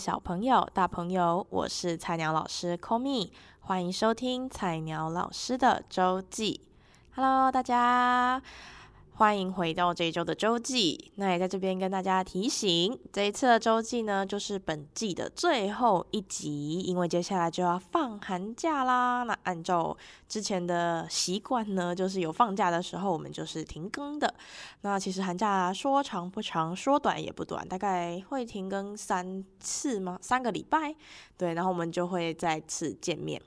小朋友、大朋友，我是菜鸟老师 Komi，欢迎收听菜鸟老师的周记。Hello，大家。欢迎回到这一周的周记。那也在这边跟大家提醒，这一次的周记呢，就是本季的最后一集，因为接下来就要放寒假啦。那按照之前的习惯呢，就是有放假的时候，我们就是停更的。那其实寒假说长不长，说短也不短，大概会停更三次吗？三个礼拜。对，然后我们就会再次见面。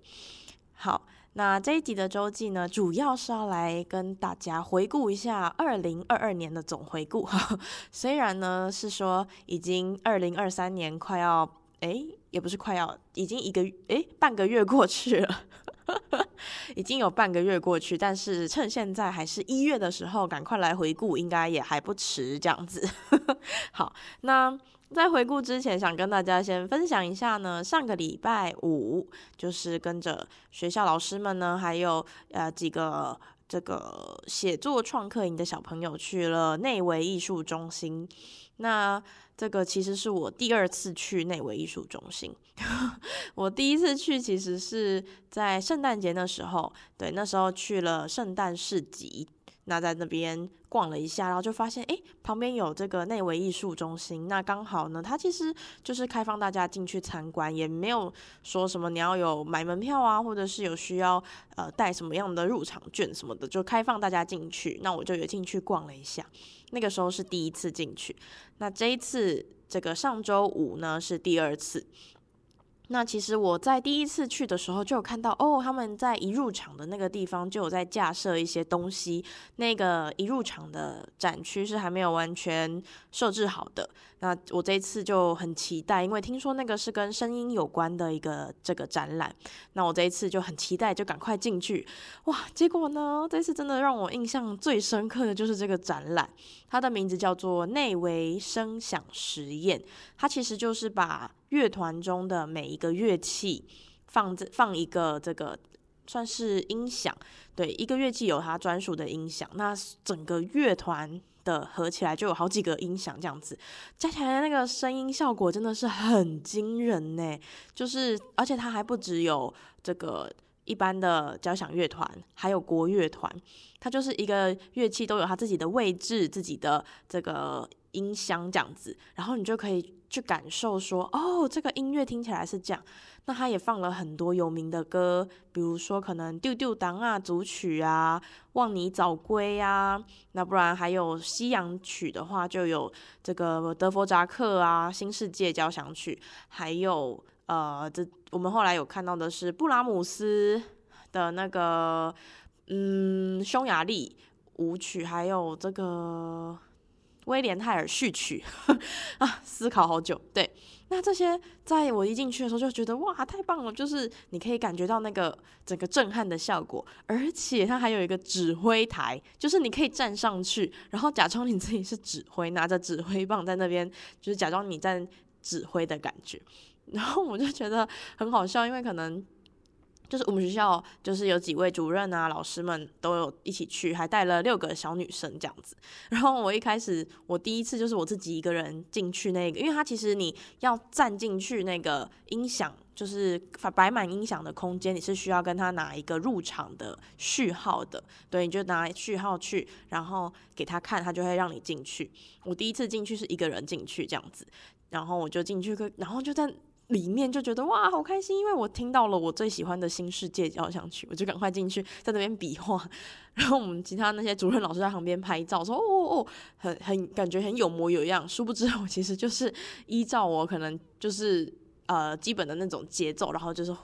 好。那这一集的周记呢，主要是要来跟大家回顾一下二零二二年的总回顾。虽然呢是说已经二零二三年快要，诶，也不是快要，已经一个诶半个月过去了，已经有半个月过去，但是趁现在还是一月的时候，赶快来回顾，应该也还不迟。这样子，好，那。在回顾之前，想跟大家先分享一下呢。上个礼拜五，就是跟着学校老师们呢，还有呃几个这个写作创客营的小朋友去了内惟艺术中心。那这个其实是我第二次去内惟艺术中心。我第一次去其实是在圣诞节的时候，对，那时候去了圣诞市集。那在那边逛了一下，然后就发现，诶，旁边有这个内围艺术中心。那刚好呢，它其实就是开放大家进去参观，也没有说什么你要有买门票啊，或者是有需要呃带什么样的入场券什么的，就开放大家进去。那我就也进去逛了一下，那个时候是第一次进去。那这一次，这个上周五呢是第二次。那其实我在第一次去的时候就有看到哦，他们在一入场的那个地方就有在架设一些东西。那个一入场的展区是还没有完全设置好的。那我这一次就很期待，因为听说那个是跟声音有关的一个这个展览。那我这一次就很期待，就赶快进去。哇，结果呢，这次真的让我印象最深刻的就是这个展览，它的名字叫做内维声响实验。它其实就是把乐团中的每一个乐器放这放一个这个算是音响，对，一个乐器有它专属的音响，那整个乐团的合起来就有好几个音响这样子，加起来的那个声音效果真的是很惊人呢。就是而且它还不只有这个一般的交响乐团，还有国乐团，它就是一个乐器都有它自己的位置，自己的这个音箱这样子，然后你就可以。去感受说，哦，这个音乐听起来是这样。那他也放了很多有名的歌，比如说可能《丢丢当》啊组曲啊，《望你早归》啊，那不然还有西洋曲的话，就有这个德弗札克啊《新世界交响曲》，还有呃，这我们后来有看到的是布拉姆斯的那个嗯匈牙利舞曲，还有这个。威廉泰尔序曲啊，思考好久。对，那这些在我一进去的时候就觉得哇，太棒了！就是你可以感觉到那个整个震撼的效果，而且它还有一个指挥台，就是你可以站上去，然后假装你自己是指挥，拿着指挥棒在那边，就是假装你在指挥的感觉。然后我就觉得很好笑，因为可能。就是我们学校，就是有几位主任啊、老师们都有一起去，还带了六个小女生这样子。然后我一开始，我第一次就是我自己一个人进去那个，因为它其实你要站进去那个音响，就是摆满音响的空间，你是需要跟他拿一个入场的序号的。对，你就拿序号去，然后给他看，他就会让你进去。我第一次进去是一个人进去这样子，然后我就进去，然后就在。里面就觉得哇，好开心，因为我听到了我最喜欢的新世界交响曲，我就赶快进去，在那边比划。然后我们其他那些主任老师在旁边拍照，说哦哦哦，很很感觉很有模有样。殊不知我其实就是依照我可能就是呃基本的那种节奏，然后就是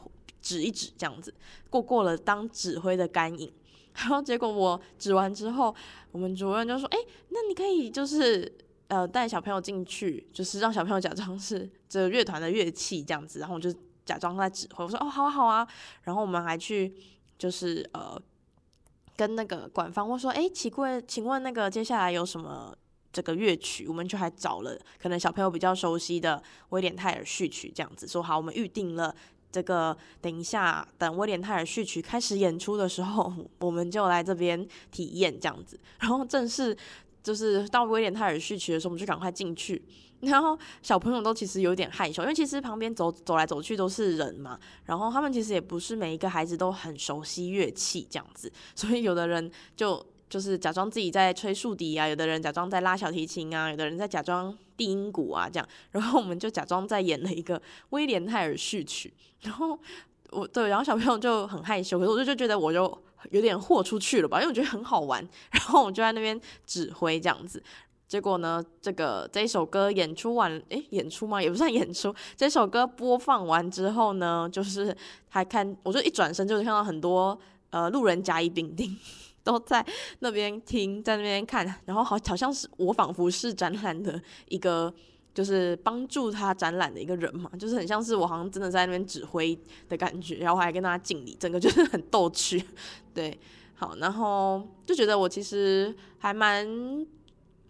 指一指这样子过过了当指挥的干瘾。然后结果我指完之后，我们主任就说：“哎，那你可以就是。”呃，带小朋友进去，就是让小朋友假装是这乐团的乐器这样子，然后我就假装在指挥。我说哦，好啊，好啊。然后我们还去，就是呃，跟那个管方问说，哎，请问，请问那个接下来有什么这个乐曲？我们就还找了可能小朋友比较熟悉的威廉泰尔序曲这样子，说好，我们预定了这个，等一下等威廉泰尔序曲开始演出的时候，我们就来这边体验这样子。然后正式。就是到威廉泰尔序曲的时候，我们就赶快进去。然后小朋友都其实有点害羞，因为其实旁边走走来走去都是人嘛。然后他们其实也不是每一个孩子都很熟悉乐器这样子，所以有的人就就是假装自己在吹竖笛啊，有的人假装在拉小提琴啊，有的人在假装低音鼓啊这样。然后我们就假装在演了一个威廉泰尔序曲。然后我对，然后小朋友就很害羞，可是我就就觉得我就有点豁出去了吧，因为我觉得很好玩。然后我就在那边指挥这样子。结果呢，这个这一首歌演出完，诶，演出吗？也不算演出。这首歌播放完之后呢，就是还看，我就一转身就是看到很多呃路人甲乙丙丁都在那边听，在那边看，然后好好像是我仿佛是展览的一个，就是帮助他展览的一个人嘛，就是很像是我好像真的在那边指挥的感觉，然后还跟大家敬礼，整个就是 很逗趣。对，好，然后就觉得我其实还蛮。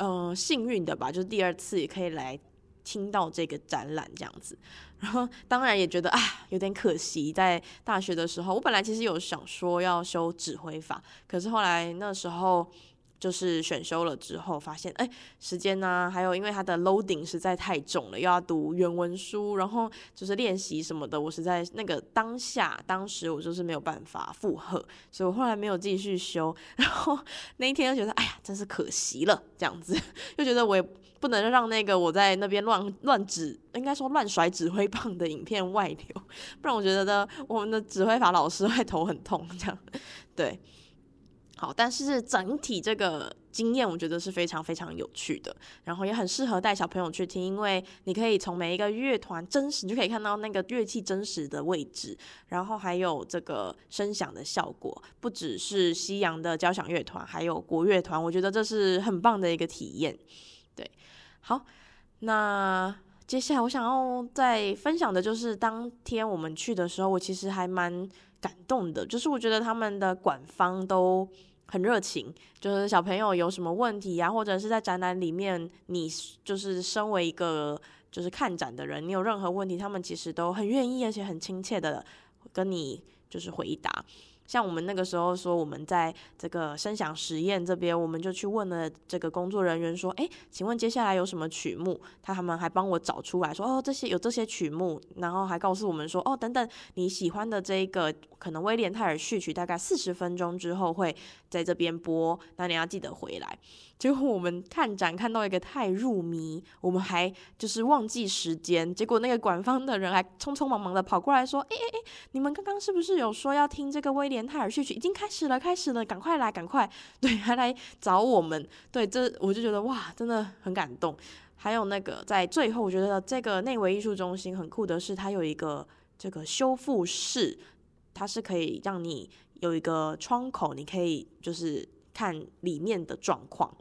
嗯、幸运的吧，就是第二次也可以来听到这个展览这样子，然后当然也觉得啊，有点可惜，在大学的时候，我本来其实有想说要修指挥法，可是后来那时候。就是选修了之后，发现哎，时间呢、还有因为它的 loading 实在太重了，又要读原文书，然后就是练习什么的，我实在那个当下当时我就是没有办法负荷，所以我后来没有继续修。然后 那一天就觉得哎呀，真是可惜了，这样子又觉得我也不能让那个我在那边乱乱指，应该说乱甩指挥棒的影片外流，不然我觉得呢，我们的指挥法老师会头很痛，这样对。好，但是整体这个经验我觉得是非常非常有趣的，然后也很适合带小朋友去听，因为你可以从每一个乐团真实，你就可以看到那个乐器真实的位置，然后还有这个声响的效果，不只是西洋的交响乐团，还有国乐团，我觉得这是很棒的一个体验。对，好，那接下来我想要再分享的就是当天我们去的时候，我其实还蛮感动的，就是我觉得他们的馆方都。很热情，就是小朋友有什么问题呀，或者是在展览里面，你就是身为一个就是看展的人，你有任何问题，他们其实都很愿意，而且很亲切的跟你就是回答。像我们那个时候说，我们在这个声响实验这边，我们就去问了这个工作人员说：“诶，请问接下来有什么曲目？”他他们还帮我找出来说：“哦，这些有这些曲目。”然后还告诉我们说：“哦，等等，你喜欢的这一个可能威廉泰尔序曲，大概四十分钟之后会在这边播，那你要记得回来。”结果我们看展看到一个太入迷，我们还就是忘记时间。结果那个馆方的人还匆匆忙忙的跑过来说：“诶诶诶，你们刚刚是不是有说要听这个威廉泰尔序曲？已经开始了，开始了，赶快来，赶快！”对，还来找我们。对，这我就觉得哇，真的很感动。还有那个在最后，我觉得这个内惟艺术中心很酷的是，它有一个这个修复室，它是可以让你有一个窗口，你可以就是看里面的状况。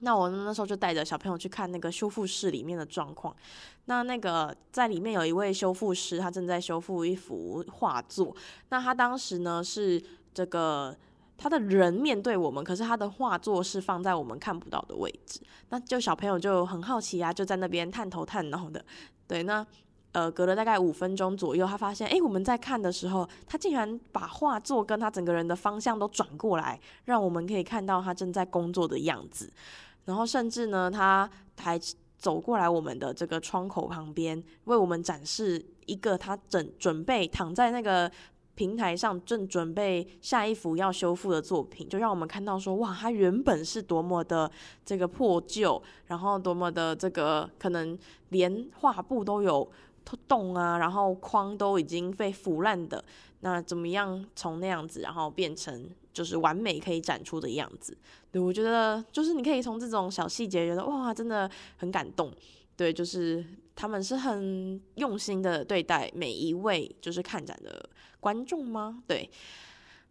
那我那时候就带着小朋友去看那个修复室里面的状况。那那个在里面有一位修复师，他正在修复一幅画作。那他当时呢是这个他的人面对我们，可是他的画作是放在我们看不到的位置。那就小朋友就很好奇啊，就在那边探头探脑的。对，那呃隔了大概五分钟左右，他发现诶，我们在看的时候，他竟然把画作跟他整个人的方向都转过来，让我们可以看到他正在工作的样子。然后甚至呢，他还走过来我们的这个窗口旁边，为我们展示一个他准准备躺在那个平台上，正准备下一幅要修复的作品，就让我们看到说，哇，他原本是多么的这个破旧，然后多么的这个可能连画布都有洞啊，然后框都已经被腐烂的，那怎么样从那样子，然后变成。就是完美可以展出的样子，对，我觉得就是你可以从这种小细节觉得哇，真的很感动，对，就是他们是很用心的对待每一位就是看展的观众吗？对，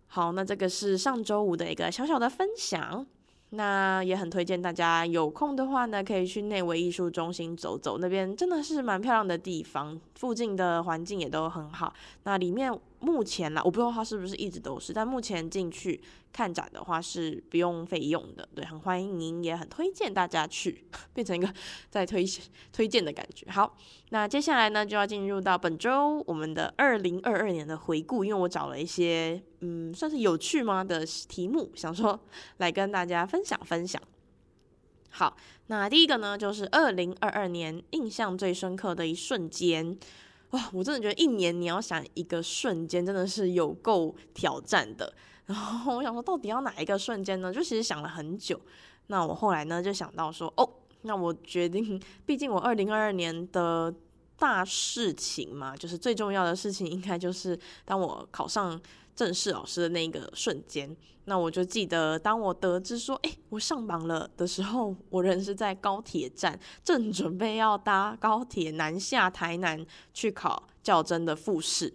好，那这个是上周五的一个小小的分享。那也很推荐大家有空的话呢，可以去内维艺术中心走走，那边真的是蛮漂亮的地方，附近的环境也都很好。那里面目前啦，我不知道它是不是一直都是，但目前进去看展的话是不用费用的，对，很欢迎您，也很推荐大家去，变成一个 在推推荐的感觉。好，那接下来呢就要进入到本周我们的二零二二年的回顾，因为我找了一些嗯算是有趣吗的题目，想说来跟大家分享分享。好，那第一个呢，就是二零二二年印象最深刻的一瞬间。哇，我真的觉得一年你要想一个瞬间，真的是有够挑战的。然后我想说，到底要哪一个瞬间呢？就其实想了很久。那我后来呢，就想到说，哦，那我决定，毕竟我二零二二年的大事情嘛，就是最重要的事情，应该就是当我考上正式老师的那个瞬间。那我就记得，当我得知说，哎，我上榜了的时候，我人是在高铁站，正准备要搭高铁南下台南去考较真的复试。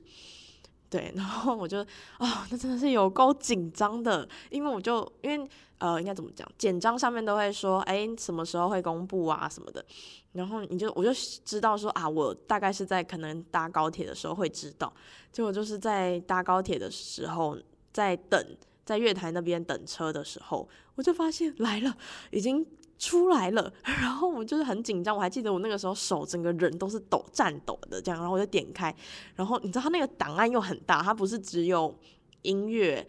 对，然后我就哦，那真的是有够紧张的，因为我就因为呃，应该怎么讲，简章上面都会说，哎，什么时候会公布啊什么的，然后你就我就知道说啊，我大概是在可能搭高铁的时候会知道，结果就是在搭高铁的时候，在等在月台那边等车的时候，我就发现来了，已经。出来了，然后我就是很紧张，我还记得我那个时候手整个人都是抖颤抖的这样，然后我就点开，然后你知道它那个档案又很大，它不是只有音乐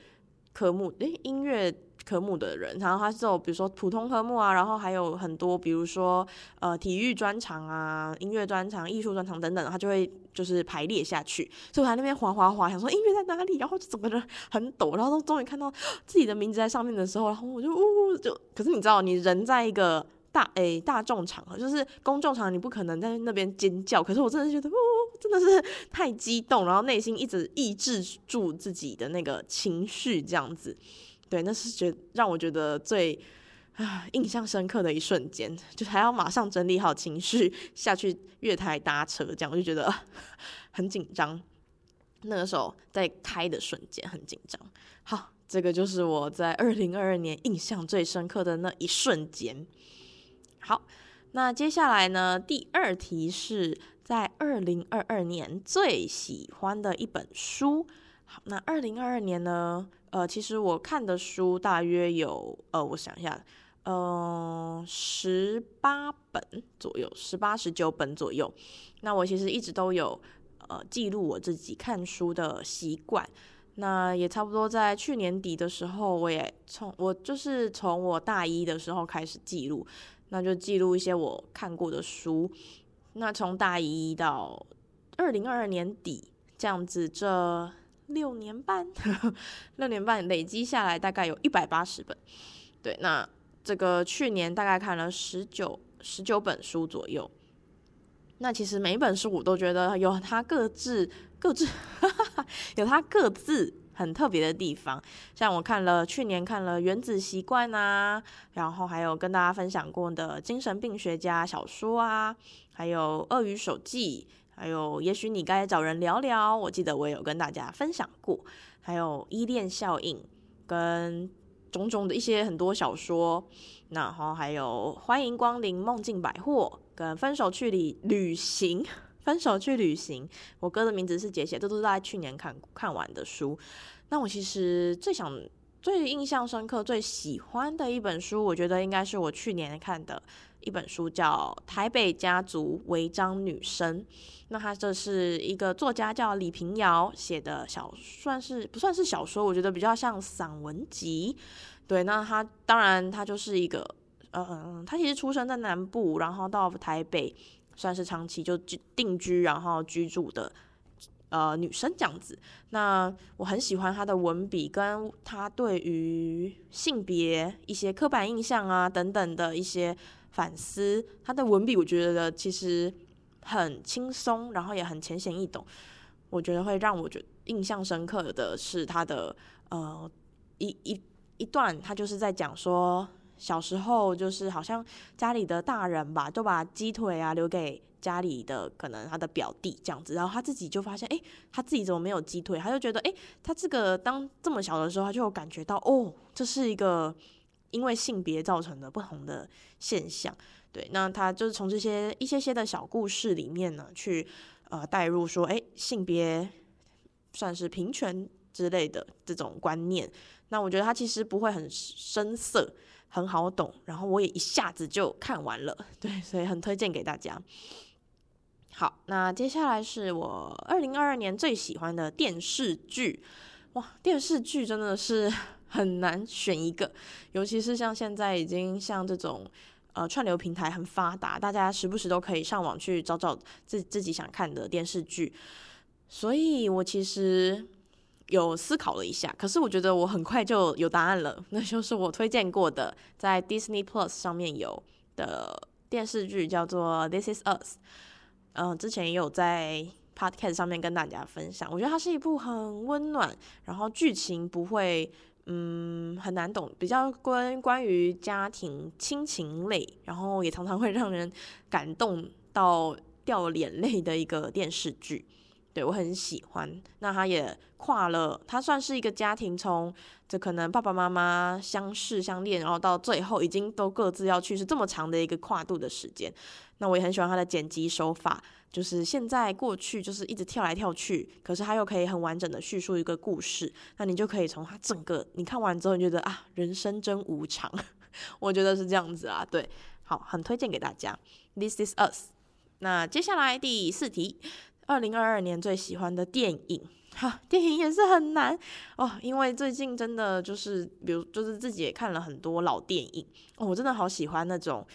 科目，诶，音乐。科目的人，然后他是有比如说普通科目啊，然后还有很多比如说呃体育专长啊、音乐专长、艺术专长等等，他就会就是排列下去。所以我在那边滑滑滑，想说音乐在哪里，然后就整个人很抖，然后都终于看到自己的名字在上面的时候，然后我就呜就，可是你知道，你人在一个大诶、大众场合，就是公众场合，你不可能在那边尖叫。可是我真的觉得，哦，真的是太激动，然后内心一直抑制住自己的那个情绪，这样子。对，那是觉让我觉得最啊印象深刻的一瞬间，就还要马上整理好情绪下去月台搭车，这样我就觉得很紧张。那个时候在开的瞬间很紧张。好，这个就是我在二零二二年印象最深刻的那一瞬间。好，那接下来呢，第二题是在二零二二年最喜欢的一本书。好，那二零二二年呢？呃，其实我看的书大约有，呃，我想一下，呃，十八本左右，十八十九本左右。那我其实一直都有呃记录我自己看书的习惯。那也差不多在去年底的时候，我也从我就是从我大一的时候开始记录，那就记录一些我看过的书。那从大一到二零二二年底这样子，这。六年半，六年半累积下来大概有一百八十本，对，那这个去年大概看了十九十九本书左右。那其实每一本书我都觉得有它各自各自 有它各自很特别的地方。像我看了去年看了《原子习惯》啊，然后还有跟大家分享过的《精神病学家》小说啊，还有《鳄鱼手记》。还有，也许你该找人聊聊。我记得我有跟大家分享过。还有依恋效应，跟种种的一些很多小说。然后还有欢迎光临梦境百货，跟分手去旅旅行，分手去旅行。我哥的名字是杰写，这都是在去年看看完的书。那我其实最想、最印象深刻、最喜欢的一本书，我觉得应该是我去年看的一本书，叫《台北家族违章女生》。那他这是一个作家叫李屏瑶写的小，算是不算是小说？我觉得比较像散文集。对，那他当然他就是一个，呃，他其实出生在南部，然后到台北算是长期就定居，然后居住的呃女生这样子。那我很喜欢他的文笔，跟他对于性别一些刻板印象啊等等的一些反思。他的文笔我觉得其实。很轻松，然后也很浅显易懂。我觉得会让我觉印象深刻的是他的呃一一一段，他就是在讲说小时候就是好像家里的大人吧，都把鸡腿啊留给家里的可能他的表弟这样子，然后他自己就发现，诶，他自己怎么没有鸡腿？他就觉得，诶，他这个当这么小的时候，他就有感觉到，哦，这是一个因为性别造成的不同的现象。对，那他就是从这些一些些的小故事里面呢，去呃带入说，诶，性别算是平权之类的这种观念。那我觉得他其实不会很生涩，很好懂。然后我也一下子就看完了，对，所以很推荐给大家。好，那接下来是我二零二二年最喜欢的电视剧。哇，电视剧真的是很难选一个，尤其是像现在已经像这种。呃串流平台很发达，大家时不时都可以上网去找找自自己想看的电视剧。所以我其实有思考了一下，可是我觉得我很快就有答案了，那就是我推荐过的，在 Disney Plus 上面有的电视剧叫做《This Is Us》。嗯，之前也有在 Podcast 上面跟大家分享，我觉得它是一部很温暖，然后剧情不会嗯很难懂，比较关关于家庭亲情类，然后也常常会让人感动到掉眼泪的一个电视剧。对，我很喜欢，那他也跨了，他算是一个家庭，从这可能爸爸妈妈相识相恋，然后到最后已经都各自要去是，这么长的一个跨度的时间。那我也很喜欢他的剪辑手法，就是现在过去就是一直跳来跳去，可是他又可以很完整的叙述一个故事，那你就可以从他整个你看完之后，你觉得啊，人生真无常，我觉得是这样子啊，对，好，很推荐给大家。This is us。那接下来第四题。二零二二年最喜欢的电影，哈，电影也是很难哦，因为最近真的就是，比如就是自己也看了很多老电影哦，我真的好喜欢那种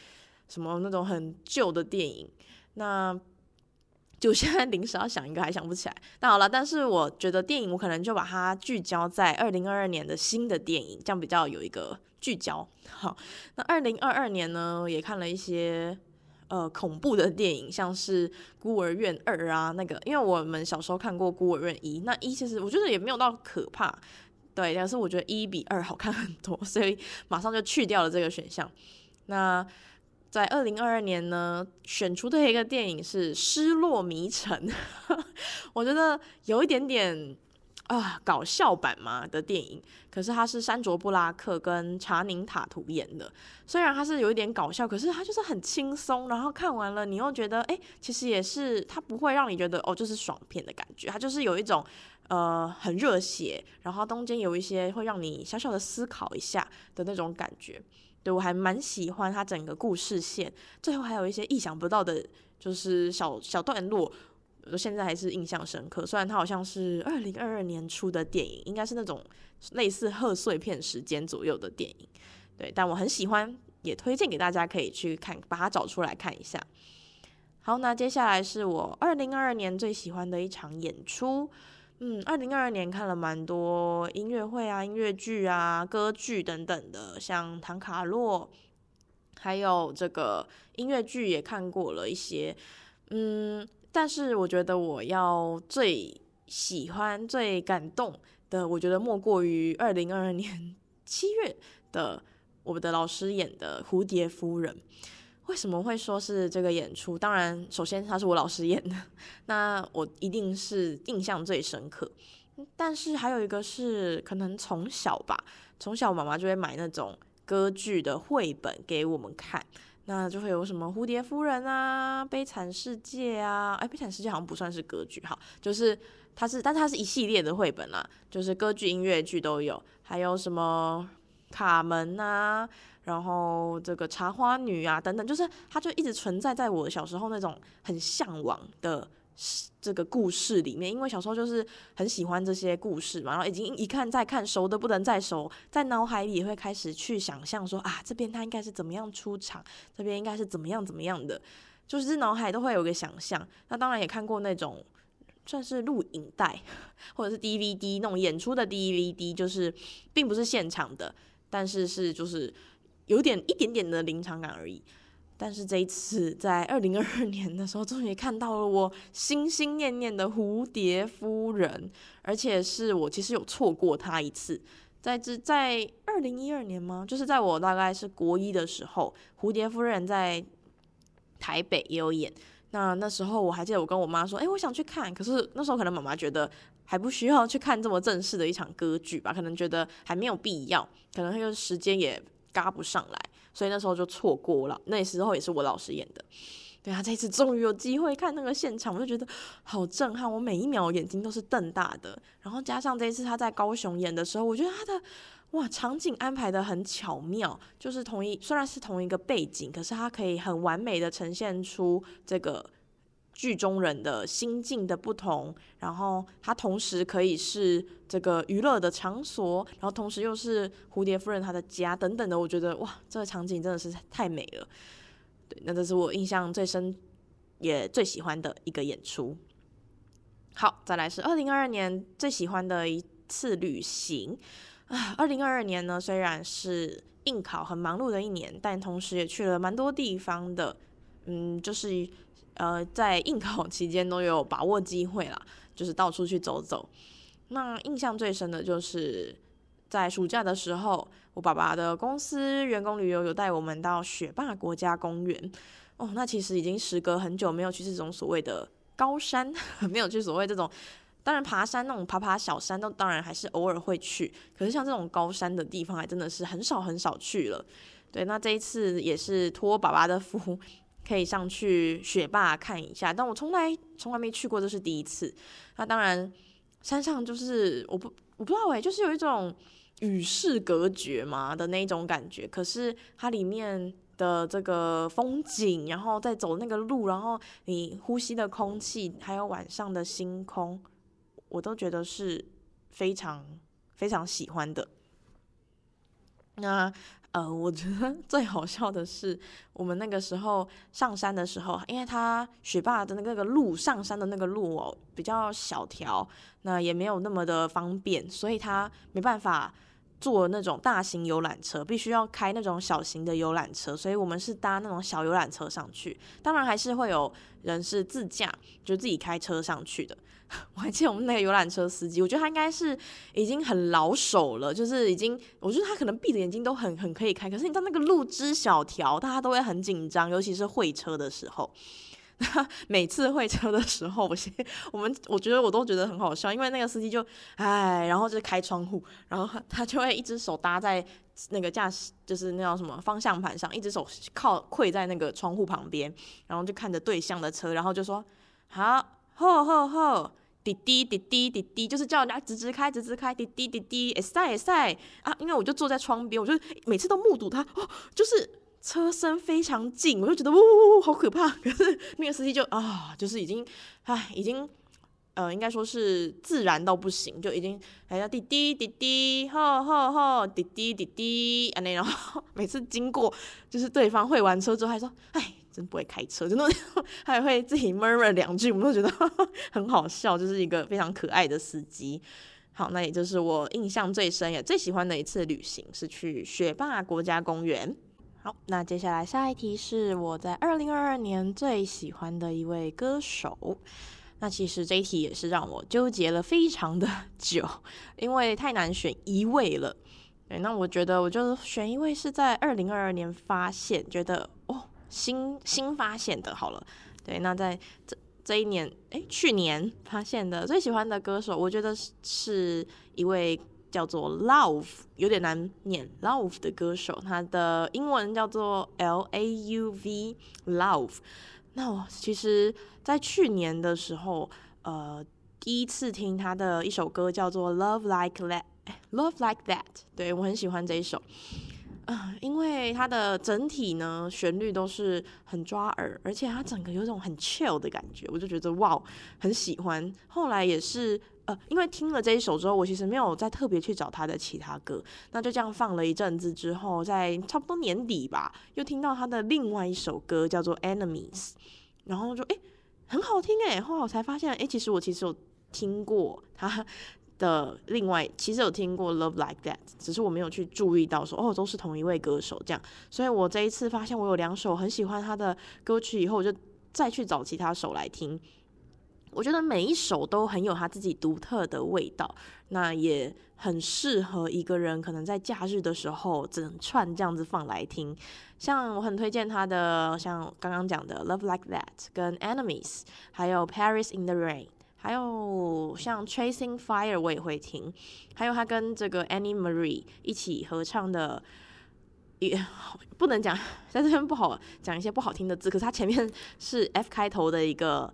什么那种很旧的电影，那就现在临时要想一个还想不起来。那好了，但是我觉得电影我可能就把它聚焦在二零二二年的新的电影，这样比较有一个聚焦。好，那二零二二年呢，也看了一些。呃，恐怖的电影像是《孤儿院二》啊，那个，因为我们小时候看过《孤儿院一》，那一其实我觉得也没有到可怕，对，但是我觉得一比二好看很多，所以马上就去掉了这个选项。那在二零二二年呢，选出的一个电影是《失落迷城》，我觉得有一点点。啊，搞笑版嘛的电影，可是他是山卓布拉克跟查宁塔图演的。虽然他是有一点搞笑，可是他就是很轻松，然后看完了你又觉得，哎，其实也是他不会让你觉得哦，就是爽片的感觉，他就是有一种呃很热血，然后中间有一些会让你小小的思考一下的那种感觉。对，我还蛮喜欢他整个故事线，最后还有一些意想不到的，就是小小段落。我现在还是印象深刻，虽然它好像是二零二二年出的电影，应该是那种类似贺岁片时间左右的电影，对，但我很喜欢，也推荐给大家可以去看，把它找出来看一下。好，那接下来是我二零二二年最喜欢的一场演出，嗯，二零二二年看了蛮多音乐会啊、音乐剧啊、歌剧等等的，像《唐卡洛》，还有这个音乐剧也看过了一些，嗯。但是我觉得我要最喜欢、最感动的，我觉得莫过于二零二二年 七月的我们的老师演的《蝴蝶夫人》。为什么会说是这个演出？当然，首先他是我老师演的，那我一定是印象最深刻。但是还有一个是，可能从小吧，从小妈妈就会买那种歌剧的绘本给我们看。那就会有什么蝴蝶夫人啊，悲惨世界啊，哎，悲惨世界好像不算是歌剧哈，就是它是，但它是一系列的绘本啦，就是歌剧、音乐剧都有，还有什么卡门啊，然后这个茶花女啊等等，就是它就一直存在在我小时候那种很向往的。这个故事里面，因为小时候就是很喜欢这些故事嘛，然后已经一看再看，熟的不能再熟，在脑海里也会开始去想象说啊，这边他应该是怎么样出场，这边应该是怎么样怎么样的，就是脑海都会有个想象。那当然也看过那种算是录影带或者是 DVD 那种演出的 DVD，就是并不是现场的，但是是就是有点一点点的临场感而已。但是这一次在二零二二年的时候，终于看到了我心心念念的蝴蝶夫人，而且是我其实有错过她一次，在这在二零一二年吗？就是在我大概是国一的时候，蝴蝶夫人在台北也有演。那那时候我还记得我跟我妈说，哎，我想去看。可是那时候可能妈妈觉得还不需要去看这么正式的一场歌剧吧，可能觉得还没有必要，可能那个时间也赶不上来。所以那时候就错过了，那时候也是我老师演的。对啊，这一次终于有机会看那个现场，我就觉得好震撼，我每一秒眼睛都是瞪大的。然后加上这一次他在高雄演的时候，我觉得他的哇场景安排的很巧妙，就是同一虽然是同一个背景，可是他可以很完美的呈现出这个剧中人的心境的不同，然后它同时可以是这个娱乐的场所，然后同时又是蝴蝶夫人她的家等等的，我觉得哇，这个场景真的是太美了。对，那这是我印象最深也最喜欢的一个演出。好，再来是二零二二年最喜欢的一次旅行啊。二零二二年呢，虽然是应考很忙碌的一年，但同时也去了蛮多地方的，嗯，就是。呃，在应考期间都有把握机会啦，就是到处去走走。那印象最深的就是在暑假的时候，我爸爸的公司员工旅游有带我们到雪霸国家公园。哦，那其实已经时隔很久没有去这种所谓的高山，没有去所谓这种，当然爬山那种爬爬小山都当然还是偶尔会去，可是像这种高山的地方还真的是很少很少去了。对，那这一次也是托爸爸的福。可以上去雪霸看一下，但我从来从来没去过，这是第一次。那当然，山上就是我不我不知道哎，就是有一种与世隔绝嘛的那种感觉。可是它里面的这个风景，然后再走那个路，然后你呼吸的空气，还有晚上的星空，我都觉得是非常非常喜欢的。那。呃，我觉得 最好笑的是，我们那个时候上山的时候，因为他学霸的那个路上山的那个路哦比较小条，那也没有那么的方便，所以他没办法坐那种大型游览车，必须要开那种小型的游览车，所以我们是搭那种小游览车上去。当然还是会有人是自驾，就自己开车上去的。我还记得我们那个游览车司机，我觉得他应该是已经很老手了，就是已经，我觉得他可能闭着眼睛都很很可以开。可是你知道那个路之小条，大家都会很紧张，尤其是会车的时候。每次会车的时候，我先 我们我觉得我都觉得很好笑，因为那个司机就哎，然后就开窗户，然后他就会一只手搭在那个驾驶，就是那叫什么方向盘上，一只手靠跪在那个窗户旁边，然后就看着对向的车，然后就说好。吼吼吼，滴滴滴滴滴滴，就是叫人家直直开，直直开，滴滴滴滴，会使会使啊！因为我就坐在窗边，我就每次都目睹他，哦，就是车身非常近，我就觉得呜呜呜，好可怕。可是那个司机就啊，就是已经，唉，已经，呃，应该说是自然到不行，就已经还要滴滴滴滴，吼吼吼，滴滴滴滴，啊那，然后每次经过，就是对方会完车之后，还说，唉。真不会开车，真的还会自己 murmur 两句，我们都觉得很好笑，就是一个非常可爱的司机。好，那也就是我印象最深也最喜欢的一次旅行，是去雪霸国家公园。好，那接下来下一题是我在二零二二年最喜欢的一位歌手。那其实这一题也是让我纠结了非常的 久，因为太难选一位了。对，那我觉得我就选一位是在二零二二年发现，觉得哦。新新发现的，好了，对，那在这这一年，哎，去年发现的最喜欢的歌手，我觉得是是一位叫做 Love，有点难念 Love 的歌手，他的英文叫做 L A U V Love。那我其实，在去年的时候，呃，第一次听他的一首歌叫做 Love Like That，Love Like That，对，我很喜欢这一首。啊、因为它的整体呢，旋律都是很抓耳，而且它整个有种很 chill 的感觉，我就觉得哇，很喜欢。后来也是呃，因为听了这一首之后，我其实没有再特别去找他的其他歌，那就这样放了一阵子之后，在差不多年底吧，又听到他的另外一首歌叫做 Enemies，然后就诶，很好听诶，后来我才发现诶，其实我其实有听过他。的另外，其实有听过《Love Like That》，只是我没有去注意到说哦，都是同一位歌手这样。所以我这一次发现我有两首很喜欢他的歌曲以后，我就再去找其他首来听。我觉得每一首都很有他自己独特的味道，那也很适合一个人可能在假日的时候整串这样子放来听。像我很推荐他的，像刚刚讲的《Love Like That》跟《Enemies》，还有《Paris in the Rain》。还有像《Chasing Fire》我也会听，还有他跟这个 Annie Marie 一起合唱的，也不能讲 在这边不好讲一些不好听的字，可是他前面是 F 开头的一个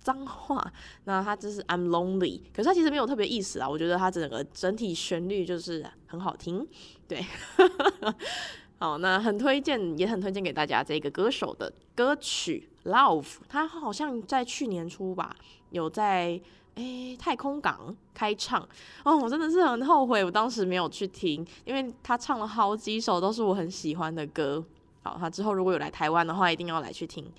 脏话，那他就是 I'm Lonely，可是他其实没有特别意思啊，我觉得他整个整体旋律就是很好听，对，好，那很推荐，也很推荐给大家这个歌手的歌曲 Love 他好像在去年初吧，有在诶太空港开唱。哦，我真的是很后悔，我当时没有去听，因为他唱了好几首都是我很喜欢的歌。好，他之后如果有来台湾的话，一定要来去听。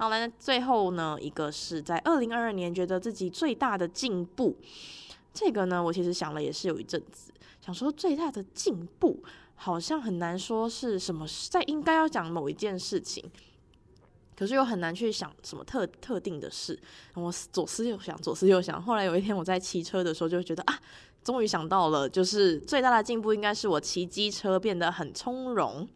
好，来最后呢，一个是在二零二二年觉得自己最大的进步，这个呢，我其实想了也是有一阵子，想说最大的进步好像很难说是什么，在应该要讲某一件事情。可是又很难去想什么特特定的事，我左思右想，左思右想。后来有一天我在骑车的时候，就觉得啊，终于想到了，就是最大的进步应该是我骑机车变得很从容。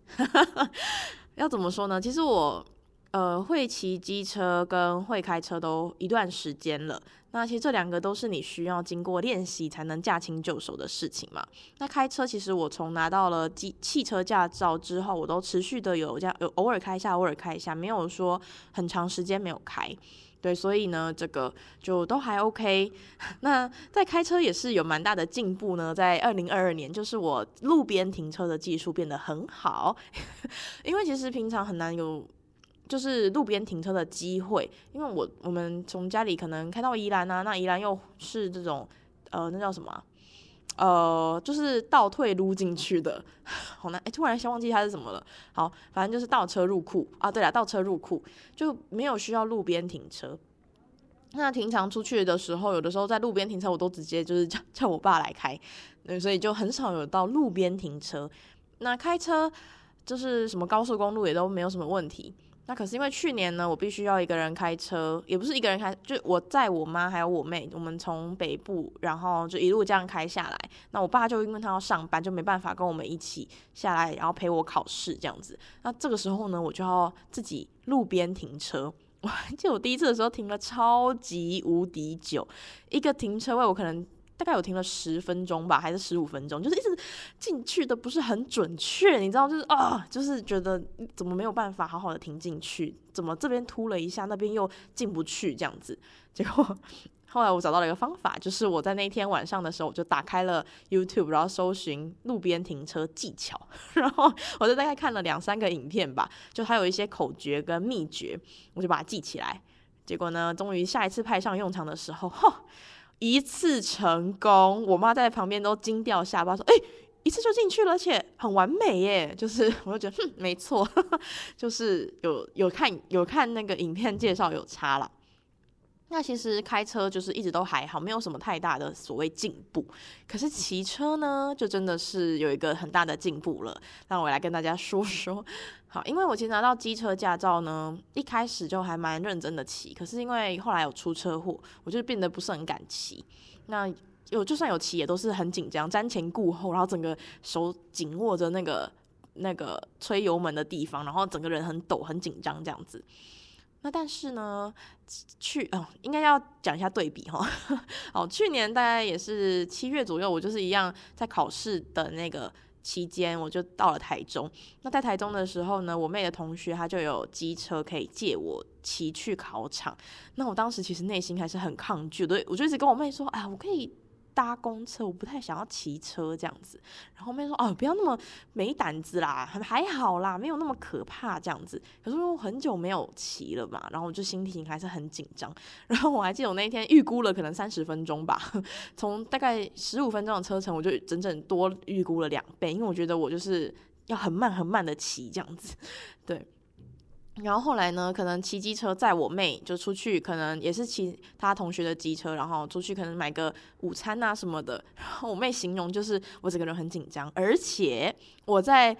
要怎么说呢？其实我。呃，会骑机车跟会开车都一段时间了。那其实这两个都是你需要经过练习才能驾轻就熟的事情嘛。那开车其实我从拿到了机汽车驾照之后，我都持续的有这样有偶尔开一下，偶尔开一下，没有说很长时间没有开。对，所以呢，这个就都还 OK。那在开车也是有蛮大的进步呢。在二零二二年，就是我路边停车的技术变得很好，因为其实平常很难有。就是路边停车的机会，因为我我们从家里可能开到宜兰啊，那宜兰又是这种呃，那叫什么？呃，就是倒退撸进去的，好难哎，突然先忘记它是什么了。好，反正就是倒车入库啊，对了，倒车入库就没有需要路边停车。那平常出去的时候，有的时候在路边停车，我都直接就是叫叫我爸来开，对，所以就很少有到路边停车。那开车就是什么高速公路也都没有什么问题。那可是因为去年呢，我必须要一个人开车，也不是一个人开，就我载我妈还有我妹，我们从北部，然后就一路这样开下来。那我爸就因为他要上班，就没办法跟我们一起下来，然后陪我考试这样子。那这个时候呢，我就要自己路边停车。我还记得我第一次的时候停了超级无敌久，一个停车位我可能。大概有停了十分钟吧，还是十五分钟，就是一直进去的不是很准确，你知道，就是啊，就是觉得怎么没有办法好好的停进去，怎么这边突了一下，那边又进不去这样子。结果后来我找到了一个方法，就是我在那天晚上的时候，我就打开了 YouTube，然后搜寻路边停车技巧，然后我就大概看了两三个影片吧，就还有一些口诀跟秘诀，我就把它记起来。结果呢，终于下一次派上用场的时候，哈。一次成功，我妈在旁边都惊掉下巴，说：“哎、一次就进去了，而且很完美耶！”就是，我就觉得，哼，没错，就是有有看有看那个影片介绍有差了。那其实开车就是一直都还好，没有什么太大的所谓进步。可是骑车呢，就真的是有一个很大的进步了。那我来跟大家说说。好，因为我其实拿到机车驾照呢，一开始就还蛮认真的骑。可是因为后来有出车祸，我就变得不是很敢骑。那有就算有骑，也都是很紧张，瞻前顾后，然后整个手紧握着那个那个吹油门的地方，然后整个人很抖，很紧张这样子。那但是呢，去哦，应该要讲一下对比哈。哦，去年大概也是七月左右，我就是一样在考试的那个期间，我就到了台中。那在台中的时候呢，我妹的同学他就有机车可以借我骑去考场。那我当时其实内心还是很抗拒的，我就一直跟我妹说，哎，我可以。搭公车，我不太想要骑车这样子。然后后面说：“哦，不要那么没胆子啦，还还好啦，没有那么可怕这样子。”可是我很久没有骑了嘛，然后我就心情还是很紧张。然后我还记得我那一天预估了可能三十分钟吧，从大概十五分钟的车程，我就整整多预估了两倍，因为我觉得我就是要很慢很慢的骑这样子，对。然后后来呢，可能骑机车载我妹就出去，可能也是骑她同学的机车，然后出去可能买个午餐啊什么的。然后我妹形容就是我整个人很紧张，而且我在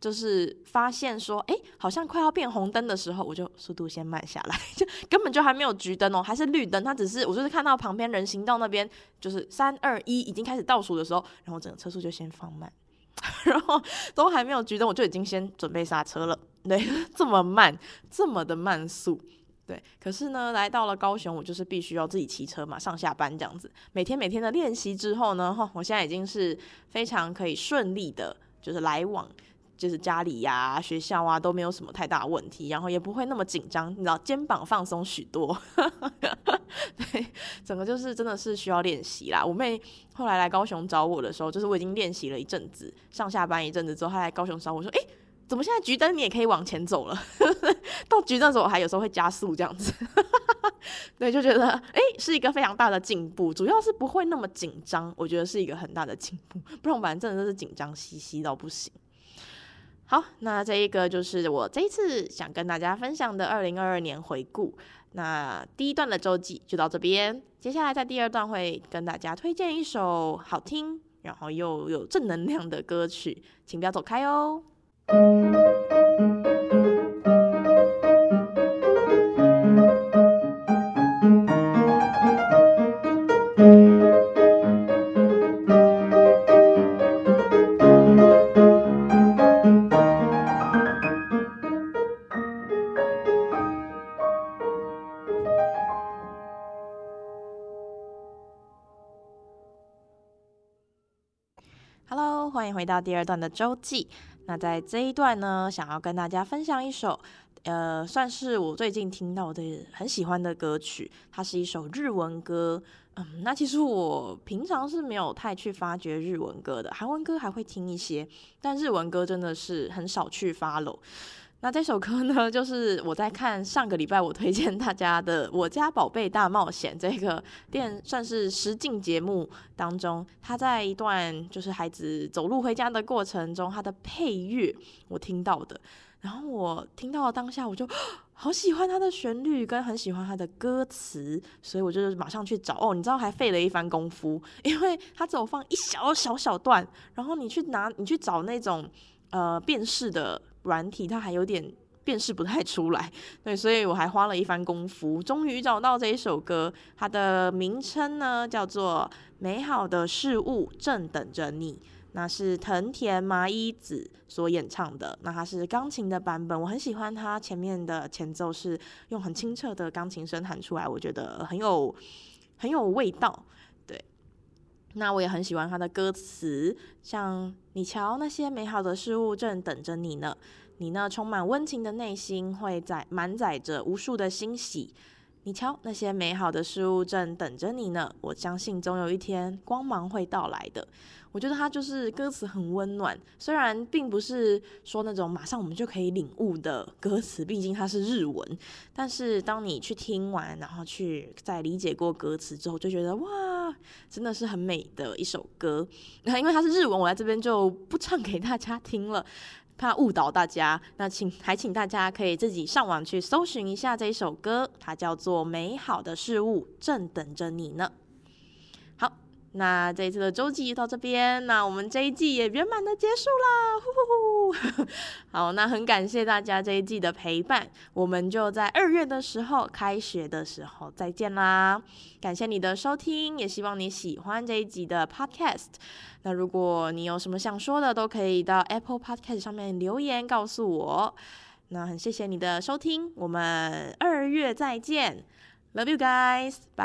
就是发现说，哎，好像快要变红灯的时候，我就速度先慢下来，就 根本就还没有橘灯哦，还是绿灯。它只是我就是看到旁边人行道那边就是三二一已经开始倒数的时候，然后整个车速就先放慢。然后都还没有橘灯，我就已经先准备刹车了。对，这么慢，这么的慢速。对，可是呢，来到了高雄，我就是必须要自己骑车嘛，上下班这样子。每天每天的练习之后呢，哈，我现在已经是非常可以顺利的，就是来往。就是家里呀、啊、学校啊都没有什么太大问题，然后也不会那么紧张，你知道，肩膀放松许多。对，整个就是真的是需要练习啦。我妹后来来高雄找我的时候，就是我已经练习了一阵子，上下班一阵子之后，她来高雄找我说：“哎，怎么现在橘灯你也可以往前走了？” 到橘灯的时候，我还有时候会加速这样子。对，就觉得哎、是一个非常大的进步，主要是不会那么紧张，我觉得是一个很大的进步。不然我反正真的是紧张兮兮到不行。好，那这一个就是我这一次想跟大家分享的二零二二年回顾。那第一段的周记就到这边，接下来在第二段会跟大家推荐一首好听，然后又有正能量的歌曲，请不要走开哦。Thank you. 到第二段的周记。那在这一段呢，想要跟大家分享一首，呃，算是我最近听到的很喜欢的歌曲。它是一首日文歌。嗯，那其实我平常是没有太去发掘日文歌的，韩文歌还会听一些，但日文歌真的是很少去 follow。那这首歌呢，就是我在看上个礼拜我推荐大家的《我家宝贝大冒险》这个电算是实境节目当中，他在一段就是孩子走路回家的过程中，他的配乐我听到的，然后我听到了当下我就好喜欢他的旋律，跟很喜欢他的歌词，所以我就马上去找。哦，你知道还费了一番功夫，因为他只有放一小小小段，然后你去拿你去找那种呃辨识的。软体它还有点辨识不太出来，对，所以我还花了一番功夫，终于找到这一首歌。它的名称呢叫做《美好的事物正等着你》，那是藤田麻衣子所演唱的。那它是钢琴的版本，我很喜欢它前面的前奏是用很清澈的钢琴声弹出来，我觉得很有很有味道。那我也很喜欢他的歌词，像你瞧那些美好的事物正等着你呢。你那充满温情的内心会载满载着无数的欣喜。你瞧，那些美好的事物正等着你呢。我相信总有一天光芒会到来的。我觉得它就是歌词很温暖，虽然并不是说那种马上我们就可以领悟的歌词，毕竟它是日文。但是当你去听完，然后去再理解过歌词之后，就觉得哇，真的是很美的一首歌。那 因为它是日文，我在这边就不唱给大家听了。怕误导大家，那请还请大家可以自己上网去搜寻一下这一首歌，它叫做《美好的事物正等着你呢》。那这一次的周记到这边，那我们这一季也圆满的结束啦，呼呼呼！好，那很感谢大家这一季的陪伴，我们就在二月的时候开学的时候再见啦。感谢你的收听，也希望你喜欢这一集的 Podcast。那如果你有什么想说的，都可以到 Apple Podcast 上面留言告诉我。那很谢谢你的收听，我们二月再见，Love you guys，bye。